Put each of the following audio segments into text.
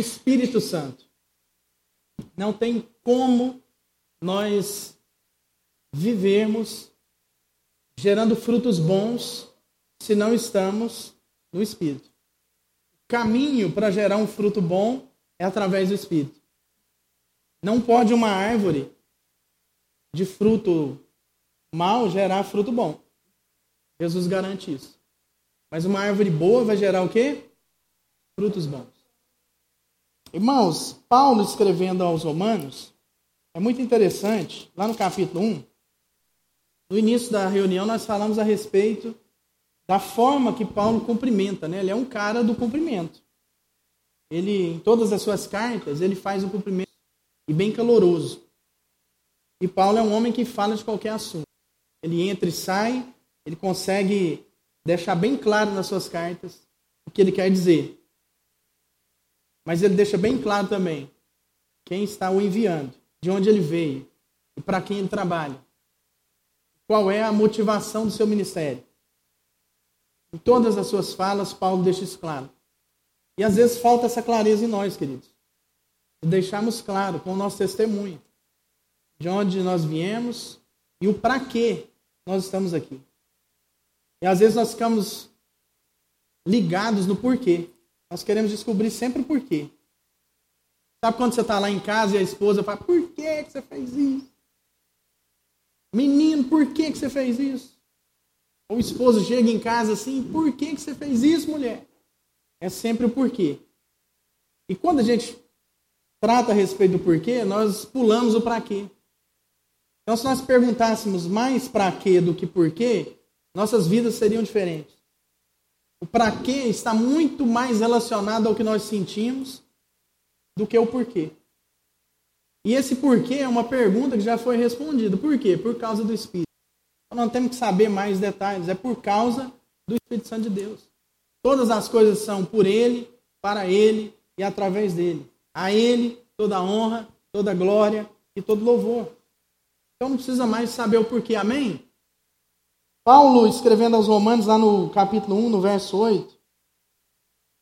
Espírito Santo. Não tem como nós vivermos gerando frutos bons se não estamos no Espírito. O caminho para gerar um fruto bom é através do Espírito. Não pode uma árvore de fruto mal gerar fruto bom. Jesus garante isso. Mas uma árvore boa vai gerar o quê? Frutos bons. Irmãos, Paulo escrevendo aos Romanos, é muito interessante, lá no capítulo 1, no início da reunião nós falamos a respeito da forma que Paulo cumprimenta, né? Ele é um cara do cumprimento. Ele, em todas as suas cartas, ele faz um cumprimento e bem caloroso. E Paulo é um homem que fala de qualquer assunto. Ele entra e sai, ele consegue deixar bem claro nas suas cartas o que ele quer dizer. Mas ele deixa bem claro também quem está o enviando, de onde ele veio e para quem ele trabalha. Qual é a motivação do seu ministério. Em todas as suas falas, Paulo deixa isso claro. E às vezes falta essa clareza em nós, queridos. De deixarmos claro com o nosso testemunho de onde nós viemos e o para que nós estamos aqui. E às vezes nós ficamos ligados no porquê. Nós queremos descobrir sempre o porquê. Sabe quando você está lá em casa e a esposa fala, por que, que você fez isso? Menino, por que, que você fez isso? Ou o esposo chega em casa assim, por que, que você fez isso, mulher? É sempre o porquê. E quando a gente trata a respeito do porquê, nós pulamos o para quê. Então, se nós perguntássemos mais para quê do que porquê, nossas vidas seriam diferentes. O para quê está muito mais relacionado ao que nós sentimos do que o porquê. E esse porquê é uma pergunta que já foi respondida. Por quê? Por causa do Espírito. Então, não temos que saber mais detalhes. É por causa do Espírito Santo de Deus. Todas as coisas são por Ele, para Ele e através dele. A Ele toda honra, toda glória e todo louvor. Então não precisa mais saber o porquê. Amém? Paulo, escrevendo aos Romanos, lá no capítulo 1, no verso 8,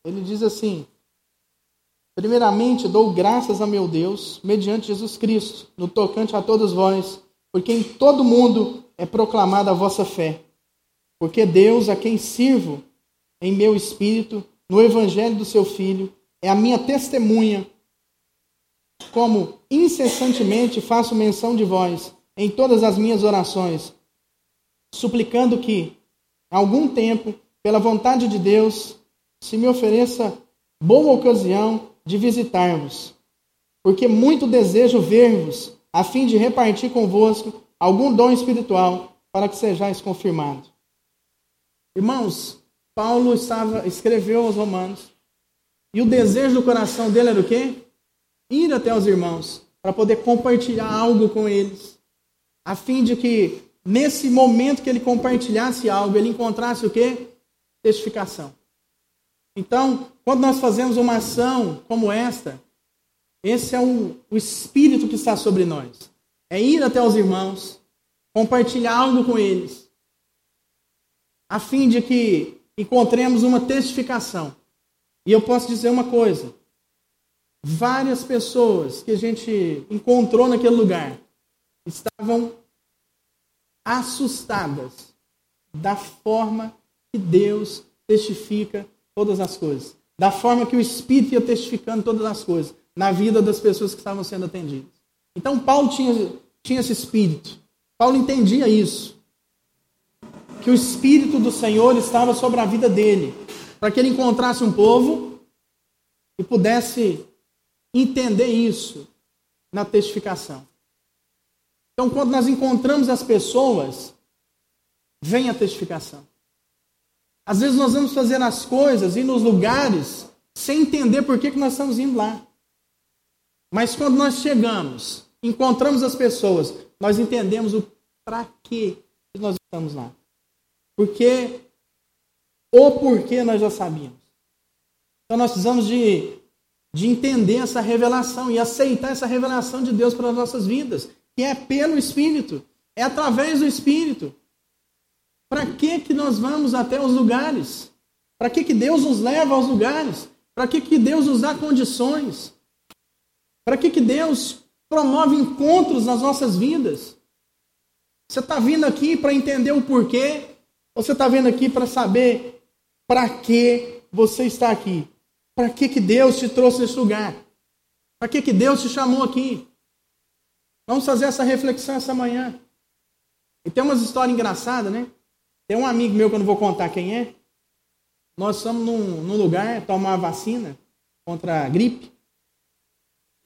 ele diz assim: Primeiramente dou graças a meu Deus, mediante Jesus Cristo, no tocante a todos vós, porque em todo mundo é proclamada a vossa fé. Porque Deus, a quem sirvo em meu espírito, no evangelho do seu Filho, é a minha testemunha, como incessantemente faço menção de vós em todas as minhas orações suplicando que, algum tempo, pela vontade de Deus, se me ofereça boa ocasião de visitar-vos, porque muito desejo ver-vos, a fim de repartir convosco algum dom espiritual, para que sejais confirmados. Irmãos, Paulo estava escreveu aos Romanos, e o desejo do coração dele era o quê? Ir até os irmãos, para poder compartilhar algo com eles, a fim de que nesse momento que ele compartilhasse algo, ele encontrasse o quê? Testificação. Então, quando nós fazemos uma ação como esta, esse é o, o espírito que está sobre nós. É ir até os irmãos, compartilhar algo com eles, a fim de que encontremos uma testificação. E eu posso dizer uma coisa: várias pessoas que a gente encontrou naquele lugar estavam assustadas da forma que Deus testifica todas as coisas, da forma que o Espírito ia testificando todas as coisas na vida das pessoas que estavam sendo atendidas. Então Paulo tinha, tinha esse espírito. Paulo entendia isso. Que o espírito do Senhor estava sobre a vida dele, para que ele encontrasse um povo e pudesse entender isso na testificação. Então, quando nós encontramos as pessoas, vem a testificação. Às vezes nós vamos fazer as coisas e nos lugares sem entender por que, que nós estamos indo lá. Mas quando nós chegamos, encontramos as pessoas, nós entendemos o para que nós estamos lá. Porque ou porque nós já sabíamos. Então nós precisamos de, de entender essa revelação e aceitar essa revelação de Deus para as nossas vidas que é pelo Espírito, é através do Espírito. Para que, que nós vamos até os lugares? Para que, que Deus nos leva aos lugares? Para que, que Deus nos dá condições? Para que, que Deus promove encontros nas nossas vidas? Você está vindo aqui para entender o porquê? Ou você está vindo aqui para saber para que você está aqui? Para que, que Deus te trouxe nesse lugar? Para que, que Deus te chamou aqui? Vamos fazer essa reflexão essa manhã. E tem umas histórias engraçadas, né? Tem um amigo meu que eu não vou contar quem é. Nós estamos num, num lugar tomar vacina contra a gripe.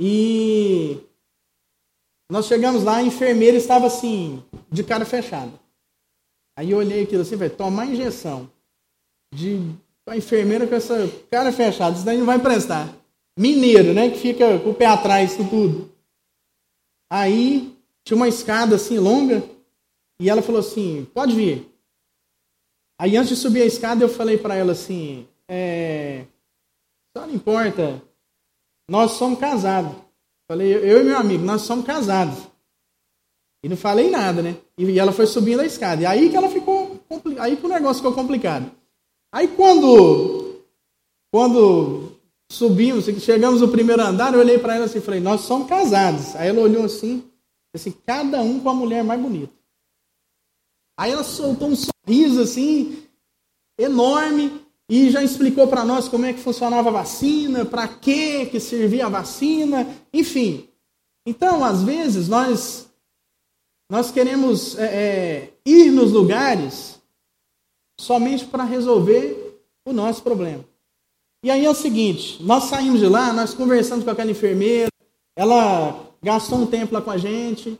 E nós chegamos lá, a enfermeira estava assim, de cara fechada. Aí eu olhei aquilo assim, vai tomar injeção de a enfermeira com essa cara fechada, isso daí não vai prestar. Mineiro, né, que fica com o pé atrás de tudo. Aí tinha uma escada assim longa e ela falou assim: "Pode vir". Aí antes de subir a escada eu falei para ela assim: é, só não importa, nós somos casados. Falei, eu e meu amigo, nós somos casados. E não falei nada, né? E ela foi subindo a escada. E aí que ela ficou. Aí que o negócio ficou complicado. Aí quando. Quando subimos, chegamos no primeiro andar, eu olhei para ela assim e falei, nós somos casados. Aí ela olhou assim, assim, cada um com a mulher mais bonita. Aí ela soltou um sorriso assim, enorme, e já explicou para nós como é que funcionava a vacina, para que que servia a vacina, enfim. Então, às vezes, nós nós queremos é, é, ir nos lugares somente para resolver o nosso problema. E aí é o seguinte, nós saímos de lá, nós conversamos com aquela enfermeira, ela gastou um tempo lá com a gente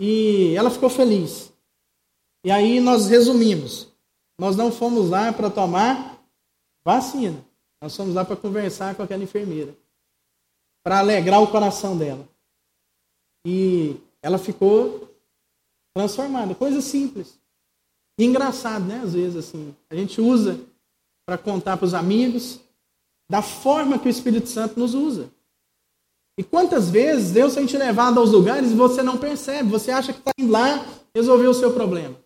e ela ficou feliz. E aí nós resumimos, nós não fomos lá para tomar Vacina. Nós fomos lá para conversar com aquela enfermeira. Para alegrar o coração dela. E ela ficou transformada. Coisa simples. E engraçado, né? Às vezes, assim. A gente usa para contar para os amigos da forma que o Espírito Santo nos usa. E quantas vezes Deus tem te levado aos lugares e você não percebe, você acha que está indo lá resolver o seu problema.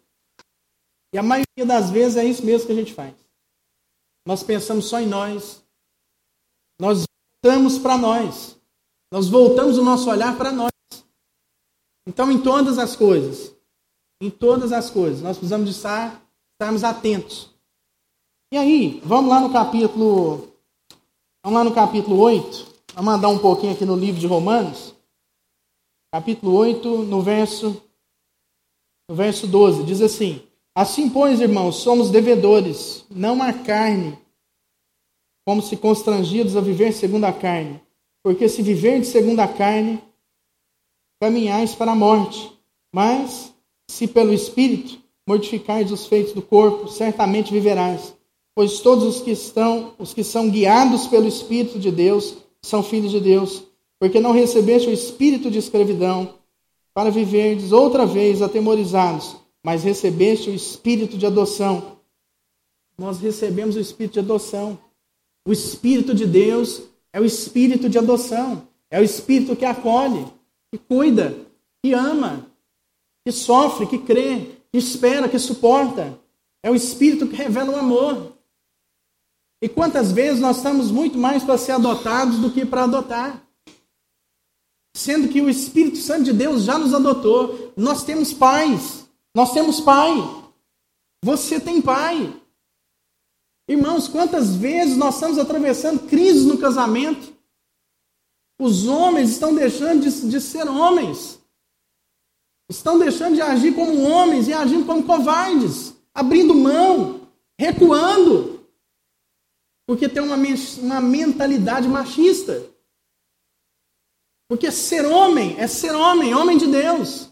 E a maioria das vezes é isso mesmo que a gente faz. Nós pensamos só em nós. Nós voltamos para nós. Nós voltamos o nosso olhar para nós. Então, em todas as coisas, em todas as coisas, nós precisamos de estar, estarmos atentos. E aí, vamos lá no capítulo, vamos lá no capítulo 8, vamos andar um pouquinho aqui no livro de Romanos. Capítulo 8, no verso, no verso 12, diz assim: Assim, pois, irmãos, somos devedores, não à carne, como se constrangidos a viver segundo a carne. Porque se viver segundo a carne, caminhais para a morte. Mas, se pelo Espírito mortificares os feitos do corpo, certamente viverás. Pois todos os que estão, os que são guiados pelo Espírito de Deus, são filhos de Deus. Porque não recebeste o espírito de escravidão, para viverdes outra vez atemorizados mas recebeste o espírito de adoção. Nós recebemos o espírito de adoção. O espírito de Deus é o espírito de adoção. É o espírito que acolhe, que cuida, que ama, que sofre, que crê, que espera, que suporta. É o espírito que revela o amor. E quantas vezes nós estamos muito mais para ser adotados do que para adotar? Sendo que o Espírito Santo de Deus já nos adotou. Nós temos pais. Nós temos pai. Você tem pai. Irmãos, quantas vezes nós estamos atravessando crises no casamento? Os homens estão deixando de, de ser homens. Estão deixando de agir como homens e agindo como covardes, abrindo mão, recuando, porque tem uma, uma mentalidade machista. Porque ser homem é ser homem, homem de Deus.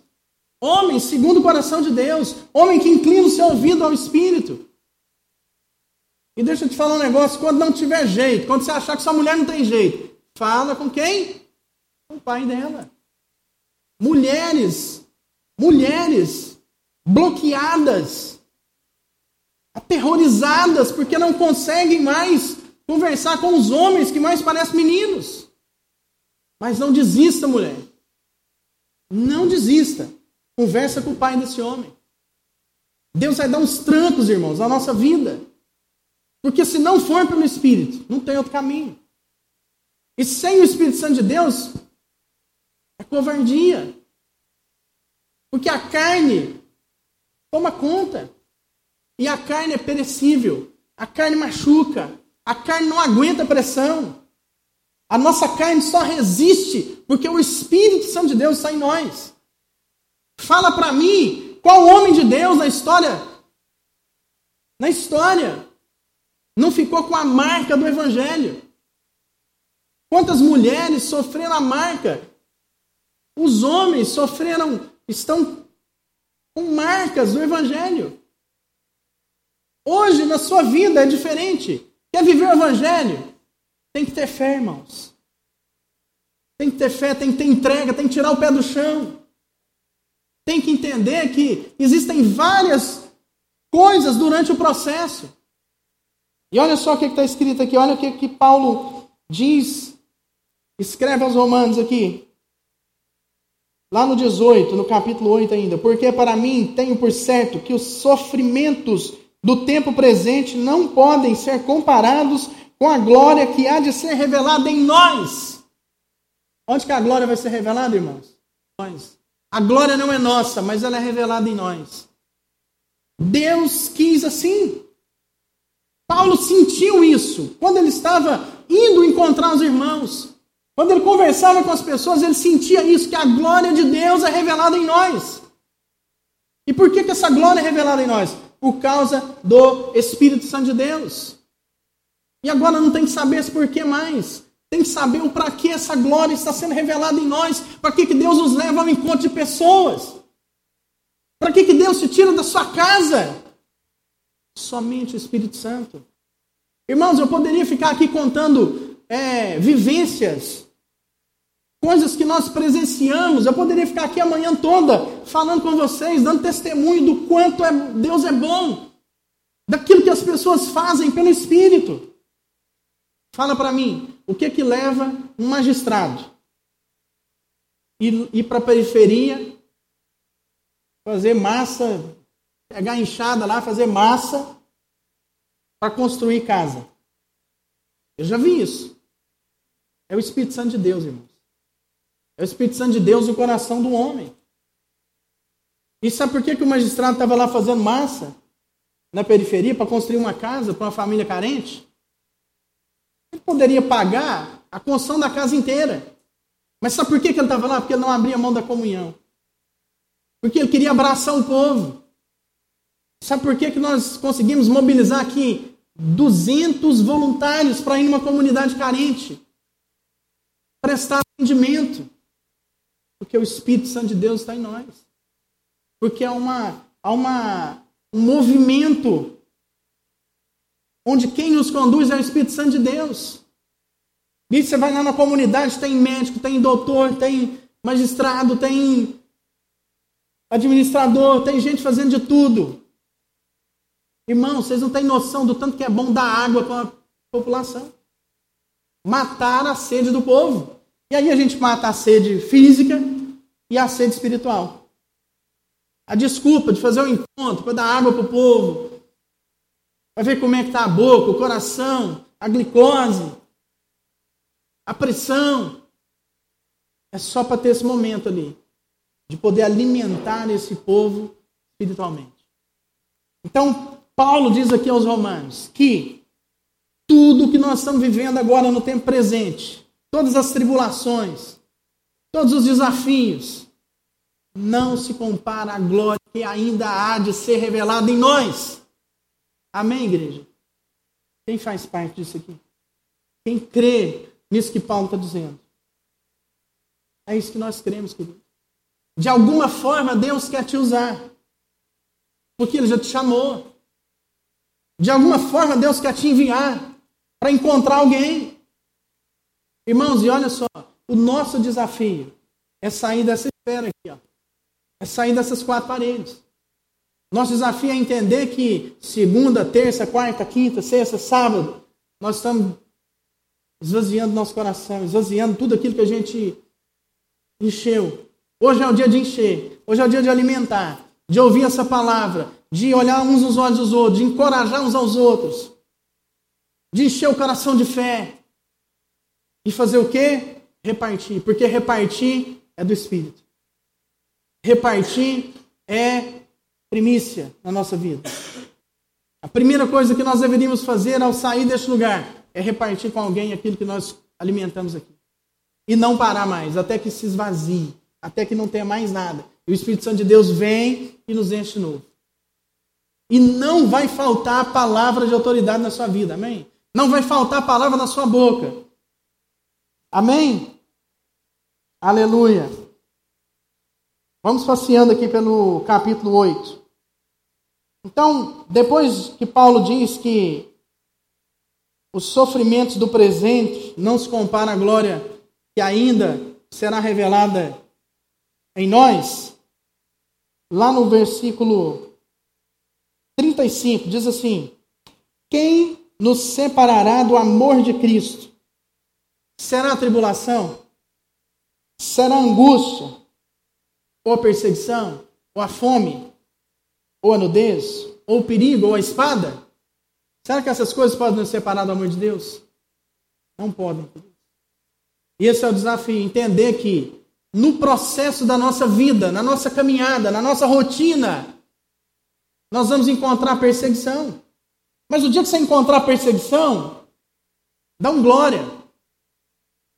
Homem segundo o coração de Deus. Homem que inclina o seu ouvido ao Espírito. E deixa eu te falar um negócio: quando não tiver jeito, quando você achar que sua mulher não tem jeito, fala com quem? Com o pai dela. Mulheres, mulheres bloqueadas, aterrorizadas, porque não conseguem mais conversar com os homens que mais parecem meninos. Mas não desista, mulher. Não desista. Conversa com o pai desse homem. Deus vai dar uns trancos, irmãos, na nossa vida. Porque se não for pelo Espírito, não tem outro caminho. E sem o Espírito Santo de Deus, é covardia. Porque a carne toma conta. E a carne é perecível. A carne machuca. A carne não aguenta pressão. A nossa carne só resiste porque o Espírito Santo de Deus está em nós. Fala para mim qual homem de Deus na história, na história, não ficou com a marca do Evangelho? Quantas mulheres sofreram a marca? Os homens sofreram, estão com marcas do Evangelho. Hoje, na sua vida, é diferente. Quer viver o Evangelho? Tem que ter fé, irmãos. Tem que ter fé, tem que ter entrega, tem que tirar o pé do chão. Tem que entender que existem várias coisas durante o processo. E olha só o que está escrito aqui, olha o que, que Paulo diz, escreve aos Romanos aqui. Lá no 18, no capítulo 8 ainda. Porque para mim tenho por certo que os sofrimentos do tempo presente não podem ser comparados com a glória que há de ser revelada em nós. Onde que a glória vai ser revelada, irmãos? Nós. A glória não é nossa, mas ela é revelada em nós. Deus quis assim. Paulo sentiu isso quando ele estava indo encontrar os irmãos. Quando ele conversava com as pessoas, ele sentia isso, que a glória de Deus é revelada em nós. E por que, que essa glória é revelada em nós? Por causa do Espírito Santo de Deus. E agora não tem que saber esse porquê mais. Tem que saber o para que essa glória está sendo revelada em nós. Para que, que Deus nos leva ao encontro de pessoas. Para que, que Deus se tira da sua casa? Somente o Espírito Santo. Irmãos, eu poderia ficar aqui contando é, vivências, coisas que nós presenciamos. Eu poderia ficar aqui a manhã toda falando com vocês, dando testemunho do quanto é, Deus é bom, daquilo que as pessoas fazem pelo Espírito. Fala para mim, o que que leva um magistrado ir, ir para a periferia, fazer massa, pegar enxada lá, fazer massa para construir casa? Eu já vi isso. É o Espírito Santo de Deus, irmãos. É o Espírito Santo de Deus no coração do homem. E sabe por que, que o magistrado estava lá fazendo massa na periferia para construir uma casa para uma família carente? Ele poderia pagar a construção da casa inteira. Mas sabe por que, que ele estava lá? Porque ele não abria mão da comunhão. Porque ele queria abraçar o povo. Sabe por que, que nós conseguimos mobilizar aqui 200 voluntários para ir numa comunidade carente? Prestar atendimento. Porque o Espírito Santo de Deus está em nós. Porque há, uma, há uma, um movimento onde quem nos conduz é o Espírito Santo de Deus. E você vai lá na comunidade, tem médico, tem doutor, tem magistrado, tem administrador, tem gente fazendo de tudo. Irmão, vocês não têm noção do tanto que é bom dar água para a população. Matar a sede do povo. E aí a gente mata a sede física e a sede espiritual. A desculpa de fazer um encontro para dar água para o povo, Vai ver como é que está a boca, o coração, a glicose, a pressão. É só para ter esse momento ali, de poder alimentar esse povo espiritualmente. Então, Paulo diz aqui aos Romanos que tudo que nós estamos vivendo agora no tempo presente, todas as tribulações, todos os desafios, não se compara à glória que ainda há de ser revelada em nós. Amém, igreja? Quem faz parte disso aqui? Quem crê nisso que Paulo está dizendo? É isso que nós cremos, querido. De alguma forma, Deus quer te usar. Porque Ele já te chamou. De alguma forma, Deus quer te enviar para encontrar alguém. Irmãos, e olha só, o nosso desafio é sair dessa esfera aqui, ó. É sair dessas quatro paredes. Nosso desafio é entender que segunda, terça, quarta, quinta, sexta, sábado, nós estamos esvaziando nosso coração, esvaziando tudo aquilo que a gente encheu. Hoje é o dia de encher, hoje é o dia de alimentar, de ouvir essa palavra, de olhar uns nos olhos dos outros, de encorajar uns aos outros, de encher o coração de fé. E fazer o quê? Repartir. Porque repartir é do Espírito. Repartir é primícia na nossa vida. A primeira coisa que nós deveríamos fazer ao sair deste lugar é repartir com alguém aquilo que nós alimentamos aqui. E não parar mais, até que se esvazie, até que não tenha mais nada. E o Espírito Santo de Deus vem e nos enche de novo. E não vai faltar palavra de autoridade na sua vida, amém? Não vai faltar palavra na sua boca. Amém? Aleluia. Vamos passeando aqui pelo capítulo 8. Então, depois que Paulo diz que os sofrimentos do presente não se comparam à glória que ainda será revelada em nós, lá no versículo 35 diz assim: Quem nos separará do amor de Cristo? Será tribulação? Será angústia? Ou perseguição? Ou a fome? Ou a nudez? Ou o perigo? Ou a espada? Será que essas coisas podem nos separar do amor de Deus? Não podem. E esse é o desafio, entender que no processo da nossa vida, na nossa caminhada, na nossa rotina, nós vamos encontrar perseguição. Mas o dia que você encontrar perseguição, dá um glória.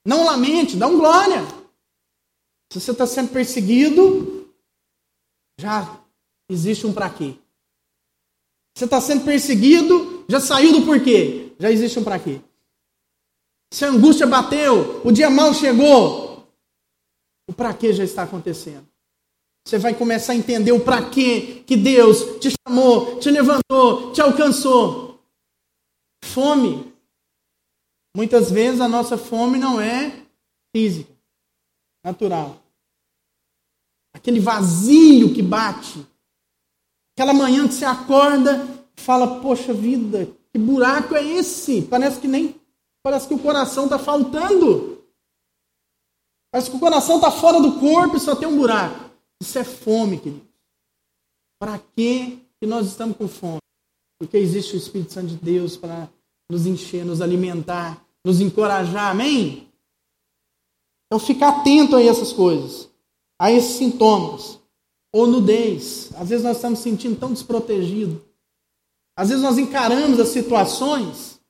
Não lamente, dá um glória. Se você está sendo perseguido, já existe um para quê. Você está sendo perseguido, já saiu do porquê. Já existe um para quê. Se a angústia bateu, o dia mal chegou, o para quê já está acontecendo. Você vai começar a entender o para quê que Deus te chamou, te levantou, te alcançou. Fome. Muitas vezes a nossa fome não é física, natural. Aquele vazio que bate. Aquela manhã que você acorda e fala: Poxa vida, que buraco é esse? Parece que nem. Parece que o coração está faltando. Parece que o coração está fora do corpo e só tem um buraco. Isso é fome, querido. Para que nós estamos com fome? Porque existe o Espírito Santo de Deus para nos encher, nos alimentar, nos encorajar. Amém? Então fica atento a essas coisas, a esses sintomas. Ou nudez. Às vezes nós estamos sentindo tão desprotegidos. Às vezes nós encaramos as situações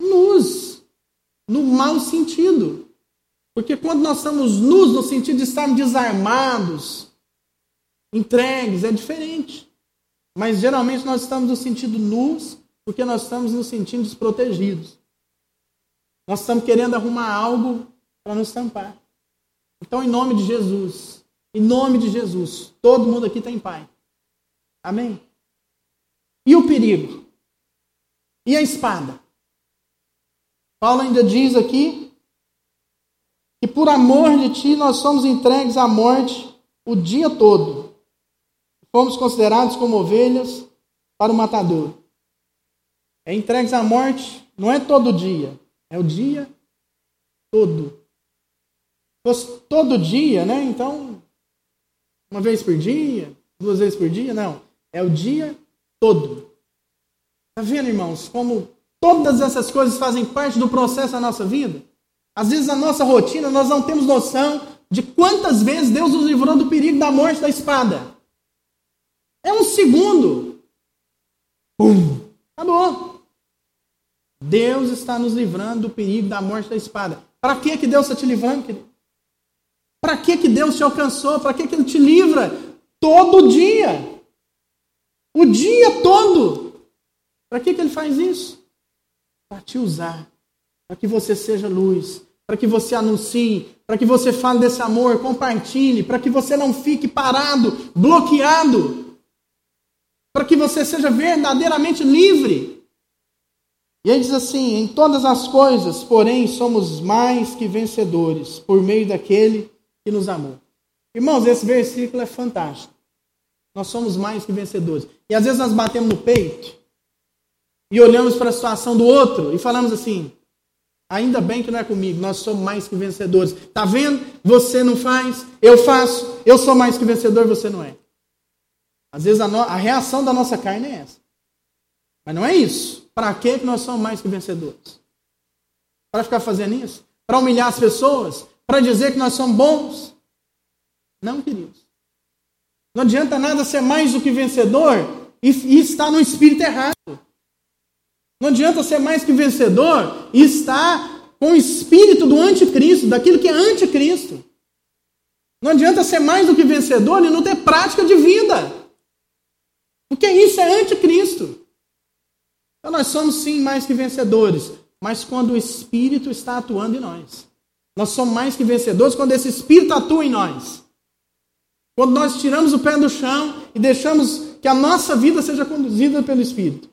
nus, no mau sentido. Porque quando nós estamos nus, no sentido de estarmos desarmados, entregues, é diferente. Mas geralmente nós estamos no sentido nus, porque nós estamos nos sentindo desprotegidos. Nós estamos querendo arrumar algo para nos tampar. Então, em nome de Jesus, em nome de Jesus, todo mundo aqui tem pai. Amém? E o perigo? E a espada? Paulo ainda diz aqui e por amor de ti nós somos entregues à morte o dia todo. Fomos considerados como ovelhas para o matador. É entregues à morte não é todo dia, é o dia todo. Todo dia, né? Então, uma vez por dia, duas vezes por dia, não. É o dia todo. Está vendo, irmãos, como todas essas coisas fazem parte do processo da nossa vida? Às vezes, na nossa rotina, nós não temos noção de quantas vezes Deus nos livrou do perigo da morte da espada. É um segundo. Pum! Acabou. Deus está nos livrando do perigo da morte da espada. Para que, que Deus está te livrando, querido? Para que, que Deus te alcançou? Para que, que Ele te livra? Todo dia. O dia todo. Para que, que Ele faz isso? Para te usar para que você seja luz, para que você anuncie, para que você fale desse amor, compartilhe, para que você não fique parado, bloqueado, para que você seja verdadeiramente livre. E ele diz assim: em todas as coisas, porém, somos mais que vencedores por meio daquele que nos amou. Irmãos, esse versículo é fantástico. Nós somos mais que vencedores. E às vezes nós batemos no peito e olhamos para a situação do outro e falamos assim: Ainda bem que não é comigo, nós somos mais que vencedores. Tá vendo? Você não faz, eu faço, eu sou mais que vencedor, você não é. Às vezes a, no... a reação da nossa carne é essa. Mas não é isso. Para que nós somos mais que vencedores? Para ficar fazendo isso? Para humilhar as pessoas? Para dizer que nós somos bons? Não, queridos. Não adianta nada ser mais do que vencedor e, estar no espírito errado. Não adianta ser mais que vencedor e estar com o espírito do anticristo, daquilo que é anticristo. Não adianta ser mais do que vencedor e não ter prática de vida. Porque isso é anticristo. Então nós somos sim mais que vencedores, mas quando o Espírito está atuando em nós. Nós somos mais que vencedores quando esse Espírito atua em nós. Quando nós tiramos o pé do chão e deixamos que a nossa vida seja conduzida pelo Espírito.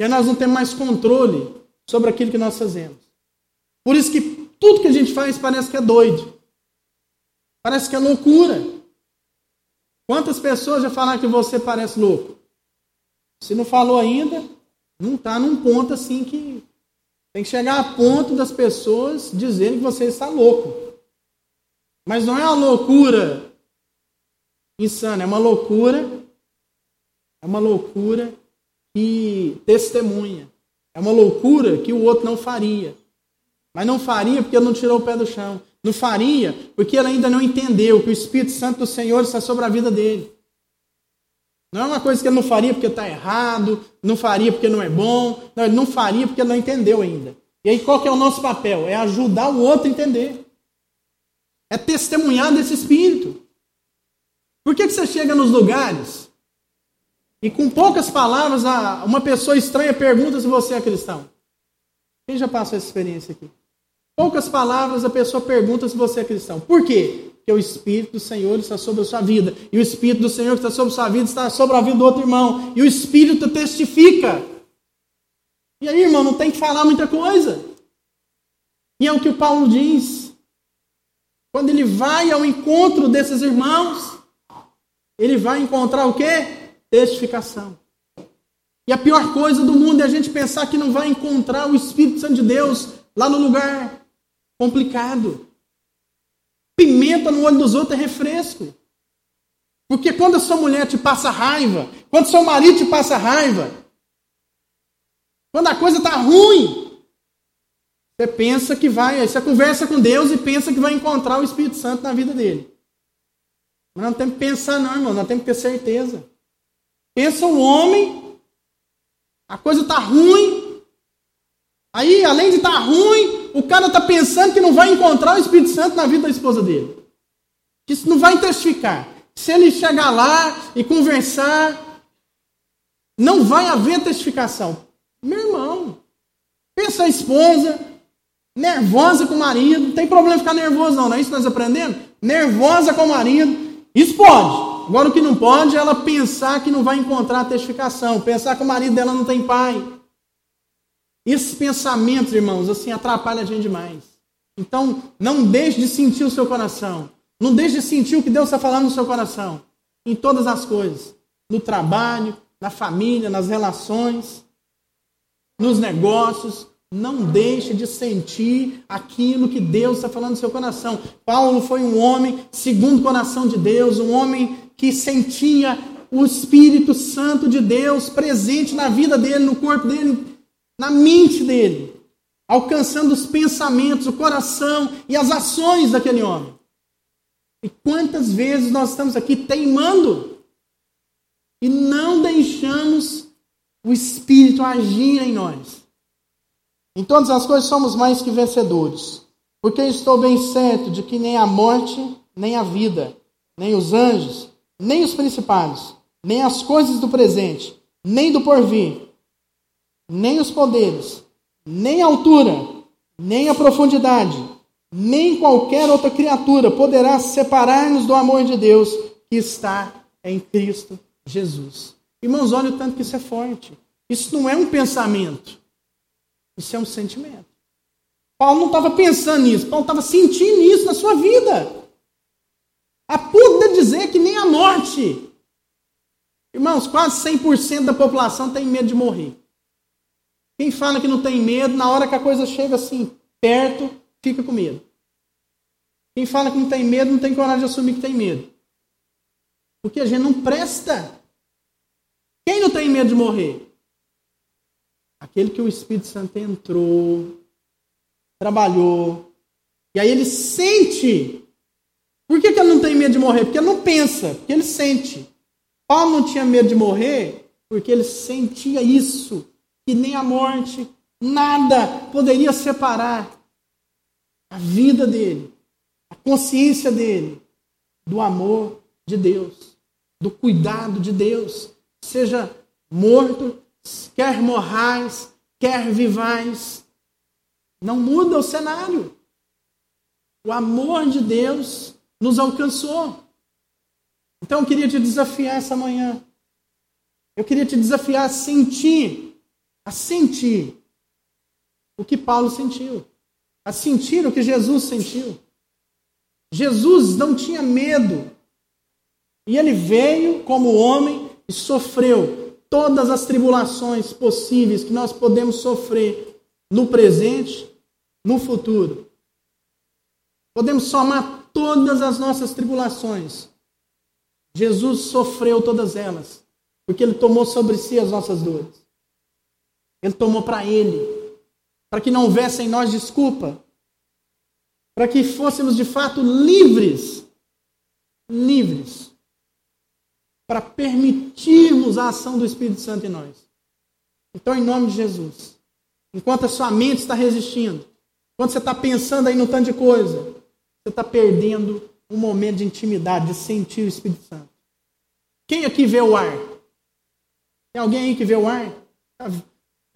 E aí nós não temos mais controle sobre aquilo que nós fazemos. Por isso que tudo que a gente faz parece que é doido. Parece que é loucura. Quantas pessoas já falaram que você parece louco? Se não falou ainda, não está num ponto assim que tem que chegar a ponto das pessoas dizerem que você está louco. Mas não é uma loucura insana, é uma loucura, é uma loucura que testemunha. É uma loucura que o outro não faria. Mas não faria porque ele não tirou o pé do chão. Não faria porque ele ainda não entendeu que o Espírito Santo do Senhor está sobre a vida dele. Não é uma coisa que ele não faria porque está errado, não faria porque não é bom. Não, ele não faria porque não entendeu ainda. E aí qual que é o nosso papel? É ajudar o outro a entender. É testemunhar desse Espírito. Por que, que você chega nos lugares e com poucas palavras uma pessoa estranha pergunta se você é cristão? Quem já passou essa experiência aqui? Poucas palavras a pessoa pergunta se você é cristão. Por quê? Porque o Espírito do Senhor está sobre a sua vida. E o Espírito do Senhor que está sobre a sua vida está sobre a vida do outro irmão. E o Espírito testifica. E aí, irmão, não tem que falar muita coisa. E é o que o Paulo diz. Quando ele vai ao encontro desses irmãos, ele vai encontrar o quê? Testificação. E a pior coisa do mundo é a gente pensar que não vai encontrar o Espírito Santo de Deus lá no lugar complicado. Pimenta no olho dos outros é refresco. Porque quando a sua mulher te passa raiva, quando seu marido te passa raiva, quando a coisa está ruim, você pensa que vai, você conversa com Deus e pensa que vai encontrar o Espírito Santo na vida dele. Mas não temos que pensar, não, irmão, nós temos que ter certeza. Pensa o homem, a coisa está ruim, aí, além de estar tá ruim, o cara está pensando que não vai encontrar o Espírito Santo na vida da esposa dele. Que isso não vai testificar. Se ele chegar lá e conversar, não vai haver testificação. Meu irmão, pensa a esposa, nervosa com o marido, não tem problema ficar nervoso não, não é isso que nós aprendemos? Nervosa com o marido, isso pode. Agora o que não pode é ela pensar que não vai encontrar testificação, pensar que o marido dela não tem pai. Esses pensamentos, irmãos, assim atrapalham a gente demais. Então, não deixe de sentir o seu coração. Não deixe de sentir o que Deus está falando no seu coração. Em todas as coisas. No trabalho, na família, nas relações, nos negócios, não deixe de sentir aquilo que Deus está falando no seu coração. Paulo foi um homem segundo o coração de Deus, um homem que sentia o Espírito Santo de Deus presente na vida dele, no corpo dele, na mente dele, alcançando os pensamentos, o coração e as ações daquele homem. E quantas vezes nós estamos aqui teimando e não deixamos o Espírito agir em nós. Em todas as coisas somos mais que vencedores, porque estou bem certo de que nem a morte, nem a vida, nem os anjos, nem os principados, nem as coisas do presente, nem do porvir, nem os poderes, nem a altura, nem a profundidade, nem qualquer outra criatura poderá separar-nos do amor de Deus que está em Cristo Jesus. Irmãos, olha o tanto que isso é forte. Isso não é um pensamento. Isso é um sentimento. Paulo não estava pensando nisso, Paulo estava sentindo isso na sua vida. A de dizer que nem a morte. Irmãos, quase 100% da população tem medo de morrer. Quem fala que não tem medo, na hora que a coisa chega assim, perto, fica com medo. Quem fala que não tem medo, não tem coragem de assumir que tem medo. Porque a gente não presta. Quem não tem medo de morrer? Aquele que o Espírito Santo entrou, trabalhou. E aí ele sente. Por que, que ele não tem medo de morrer? Porque ele não pensa, porque ele sente. Paulo não tinha medo de morrer porque ele sentia isso, que nem a morte, nada poderia separar a vida dele, a consciência dele, do amor de Deus, do cuidado de Deus. Seja morto, quer morrais, quer vivais. Não muda o cenário. O amor de Deus nos alcançou. Então eu queria te desafiar essa manhã. Eu queria te desafiar a sentir, a sentir o que Paulo sentiu, a sentir o que Jesus sentiu. Jesus não tinha medo. E ele veio como homem e sofreu todas as tribulações possíveis que nós podemos sofrer no presente, no futuro. Podemos somar todas as nossas tribulações. Jesus sofreu todas elas, porque ele tomou sobre si as nossas dores. Ele tomou para ele, para que não houvesse em nós desculpa, para que fôssemos de fato livres, livres, para permitirmos a ação do Espírito Santo em nós. Então, em nome de Jesus, enquanto a sua mente está resistindo, enquanto você está pensando aí no tanto de coisa, você está perdendo um momento de intimidade, de sentir o Espírito Santo. Quem aqui vê o ar? Tem alguém aí que vê o ar?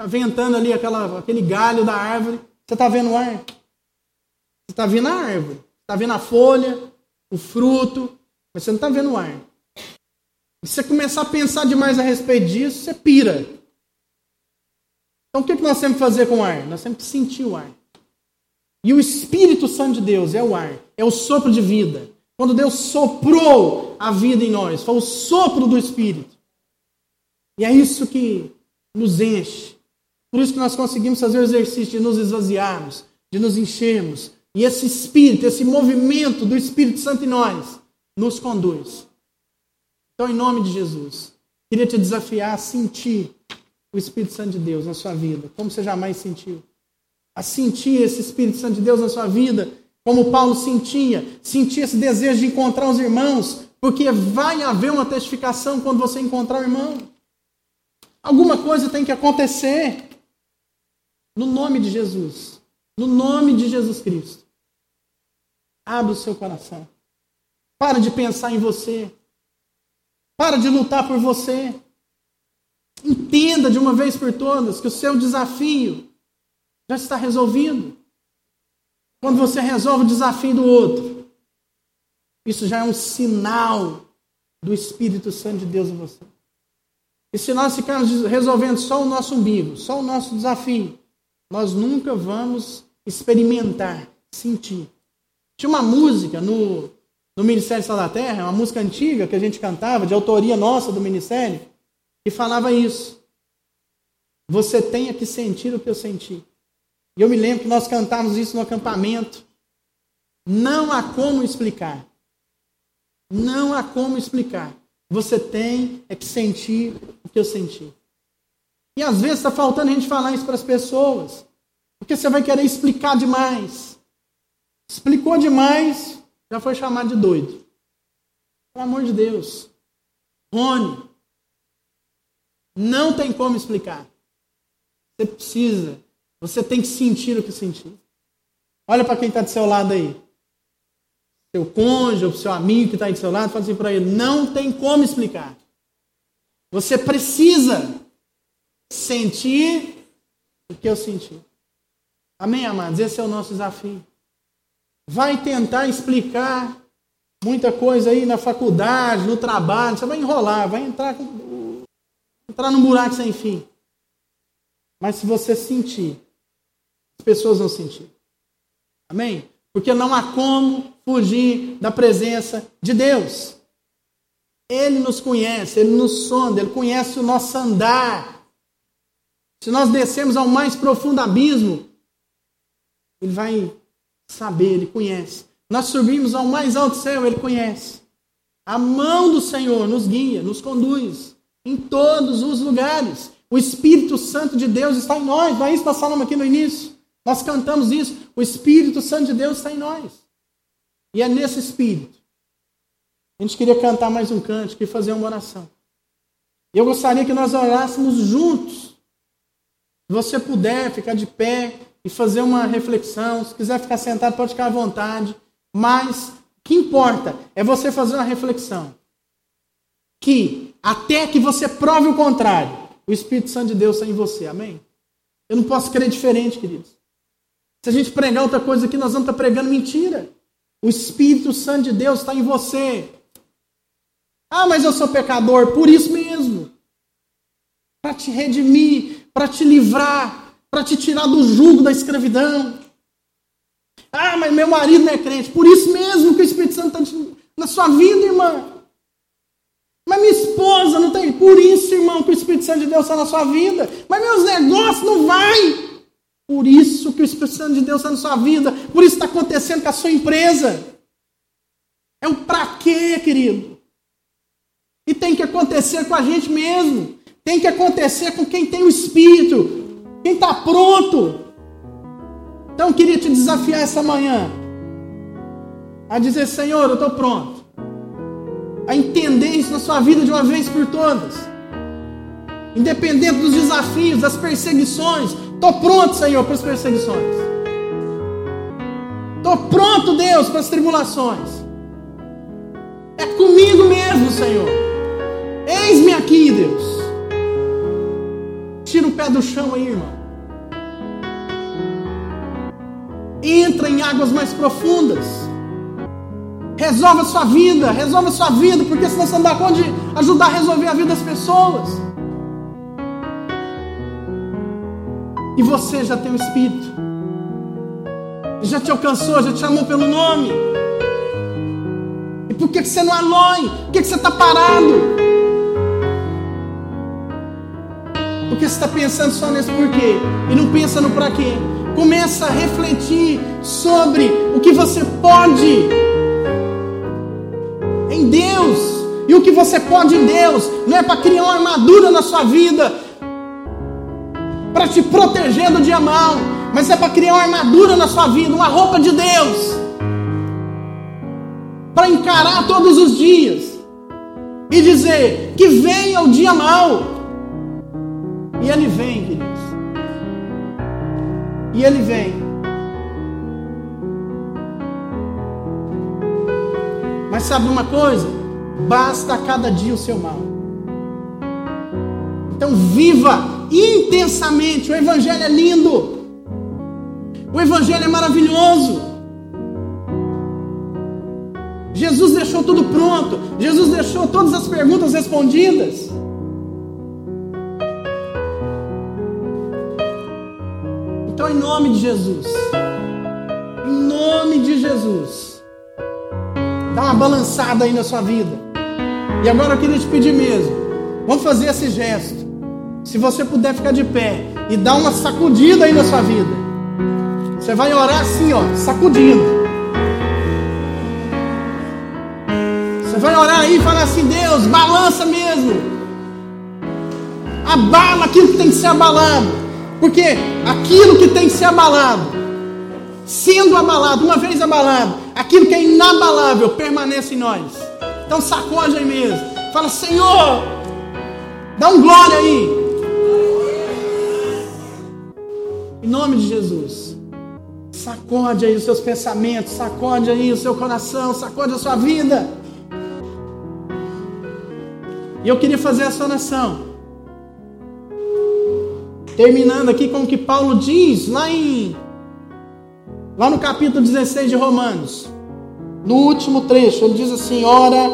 Está tá ventando ali aquela, aquele galho da árvore. Você está vendo o ar? Você está vendo a árvore, está vendo a folha, o fruto, mas você não está vendo o ar. Se você começar a pensar demais a respeito disso, você pira. Então o que nós temos que fazer com o ar? Nós temos que sentir o ar. E o Espírito Santo de Deus é o ar, é o sopro de vida. Quando Deus soprou a vida em nós, foi o sopro do Espírito. E é isso que nos enche. Por isso que nós conseguimos fazer o exercício de nos esvaziarmos, de nos enchermos, e esse espírito, esse movimento do Espírito Santo em nós, nos conduz. Então, em nome de Jesus, queria te desafiar a sentir o Espírito Santo de Deus na sua vida, como você jamais sentiu. A sentir esse Espírito Santo de Deus na sua vida, como Paulo sentia. Sentir esse desejo de encontrar os irmãos, porque vai haver uma testificação quando você encontrar o irmão. Alguma coisa tem que acontecer. No nome de Jesus. No nome de Jesus Cristo. Abra o seu coração. Para de pensar em você. Para de lutar por você. Entenda de uma vez por todas que o seu desafio já está resolvido. Quando você resolve o desafio do outro, isso já é um sinal do Espírito Santo de Deus em você. E se nós ficarmos resolvendo só o nosso umbigo, só o nosso desafio, nós nunca vamos experimentar, sentir. Tinha uma música no, no Ministério Sal da Terra, uma música antiga que a gente cantava, de autoria nossa do Ministério, que falava isso. Você tem que sentir o que eu senti. E eu me lembro que nós cantávamos isso no acampamento. Não há como explicar. Não há como explicar. Você tem é que sentir o que eu senti. E às vezes está faltando a gente falar isso para as pessoas. Porque você vai querer explicar demais. Explicou demais, já foi chamado de doido. Pelo amor de Deus. Rony, não tem como explicar. Você precisa. Você tem que sentir o que sentir. Olha para quem está do seu lado aí. Seu cônjuge, ou seu amigo que está aí do seu lado, fala assim para ele: não tem como explicar. Você precisa sentir o que eu senti. Amém, amados? Esse é o nosso desafio. Vai tentar explicar muita coisa aí na faculdade, no trabalho, você vai enrolar, vai entrar, entrar num buraco sem fim. Mas se você sentir, as pessoas vão sentir. Amém? Porque não há como fugir da presença de Deus. Ele nos conhece, ele nos sonda, ele conhece o nosso andar. Se nós descermos ao mais profundo abismo, ele vai saber, ele conhece. Nós subimos ao mais alto céu, ele conhece. A mão do Senhor nos guia, nos conduz em todos os lugares. O Espírito Santo de Deus está em nós, não é isso que nós falamos aqui no início? Nós cantamos isso. O Espírito Santo de Deus está em nós. E é nesse Espírito. A gente queria cantar mais um cântico e fazer uma oração. Eu gostaria que nós orássemos juntos. Se você puder ficar de pé e fazer uma reflexão, se quiser ficar sentado, pode ficar à vontade. Mas o que importa é você fazer uma reflexão. Que até que você prove o contrário, o Espírito Santo de Deus está em você. Amém? Eu não posso crer diferente, queridos. Se a gente pregar outra coisa aqui, nós vamos estar pregando mentira. O Espírito Santo de Deus está em você. Ah, mas eu sou pecador. Por isso mesmo. Para te redimir, para te livrar, para te tirar do jugo da escravidão. Ah, mas meu marido não é crente. Por isso mesmo que o Espírito Santo está na sua vida, irmã. Mas minha esposa não tem. Por isso, irmão, que o Espírito Santo de Deus está na sua vida. Mas meus negócios não vai. Por isso que o Espírito Santo de Deus está na sua vida. Por isso está acontecendo com a sua empresa. É um pra quê, querido? E tem que acontecer com a gente mesmo. Tem que acontecer com quem tem o Espírito. Quem está pronto. Então eu queria te desafiar essa manhã. A dizer, Senhor, eu estou pronto a entender isso na sua vida de uma vez por todas. Independente dos desafios, das perseguições, estou pronto, Senhor, para as perseguições. Estou pronto, Deus, para as tribulações. É comigo mesmo, Senhor. Eis-me aqui, Deus. Tira o pé do chão aí, irmão. Entra em águas mais profundas. Resolve a sua vida, resolve a sua vida, porque senão você não dá conta de ajudar a resolver a vida das pessoas. E você já tem o Espírito. Já te alcançou, já te chamou pelo nome. E por que, que você não alói? Por que, que você está parado? Você está pensando só nesse porquê e não pensa no para quê. Começa a refletir sobre o que você pode em Deus. E o que você pode em Deus não é para criar uma armadura na sua vida, para te proteger do dia mal, mas é para criar uma armadura na sua vida, uma roupa de Deus, para encarar todos os dias e dizer que venha o dia mal. E ele vem, queridos. E ele vem. Mas sabe uma coisa? Basta a cada dia o seu mal. Então viva intensamente. O Evangelho é lindo. O Evangelho é maravilhoso. Jesus deixou tudo pronto. Jesus deixou todas as perguntas respondidas. Em nome de Jesus, em nome de Jesus, Dá uma balançada aí na sua vida. E agora eu queria te pedir mesmo. Vamos fazer esse gesto. Se você puder ficar de pé e dar uma sacudida aí na sua vida. Você vai orar assim, ó, sacudindo. Você vai orar aí e falar assim: Deus, balança mesmo. Abala aquilo que tem que ser abalado. Porque aquilo que tem que ser abalado, sendo abalado, uma vez abalado, aquilo que é inabalável permanece em nós. Então sacode aí mesmo. Fala, Senhor, dá um glória aí. Em nome de Jesus. Sacode aí os seus pensamentos, sacode aí o seu coração, sacode a sua vida. E eu queria fazer essa oração. Terminando aqui com o que Paulo diz lá em Lá no capítulo 16 de Romanos, no último trecho, ele diz assim: Ora,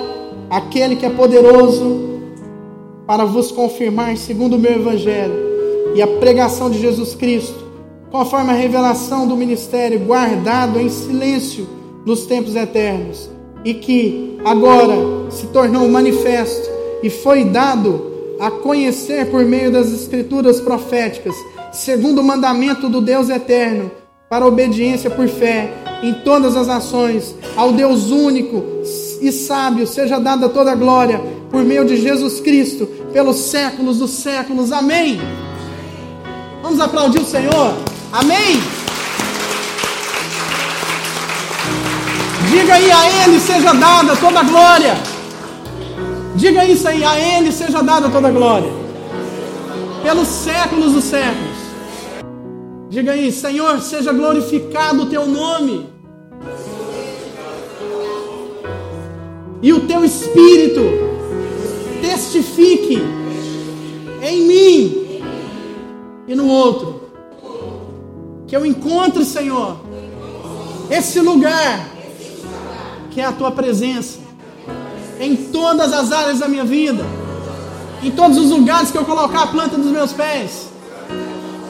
aquele que é poderoso para vos confirmar, segundo o meu evangelho e a pregação de Jesus Cristo, conforme a revelação do ministério guardado em silêncio nos tempos eternos, e que agora se tornou manifesto e foi dado a conhecer por meio das escrituras proféticas, segundo o mandamento do Deus eterno para obediência por fé em todas as nações, ao Deus único e sábio, seja dada toda a glória por meio de Jesus Cristo, pelos séculos dos séculos. Amém. Vamos aplaudir o Senhor. Amém. Diga aí, a Ele seja dada toda a glória. Diga isso aí, a Ele seja dada toda a glória. Pelos séculos dos séculos. Diga aí, Senhor, seja glorificado o teu nome. E o teu espírito testifique em mim e no outro. Que eu encontre, Senhor, esse lugar que é a tua presença em todas as áreas da minha vida, em todos os lugares que eu colocar a planta dos meus pés,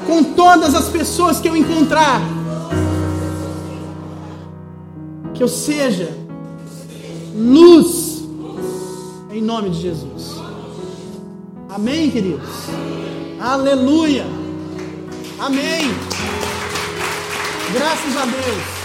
com todas as pessoas que eu encontrar, que eu seja luz em nome de Jesus. Amém, queridos? Aleluia. Amém. Graças a Deus.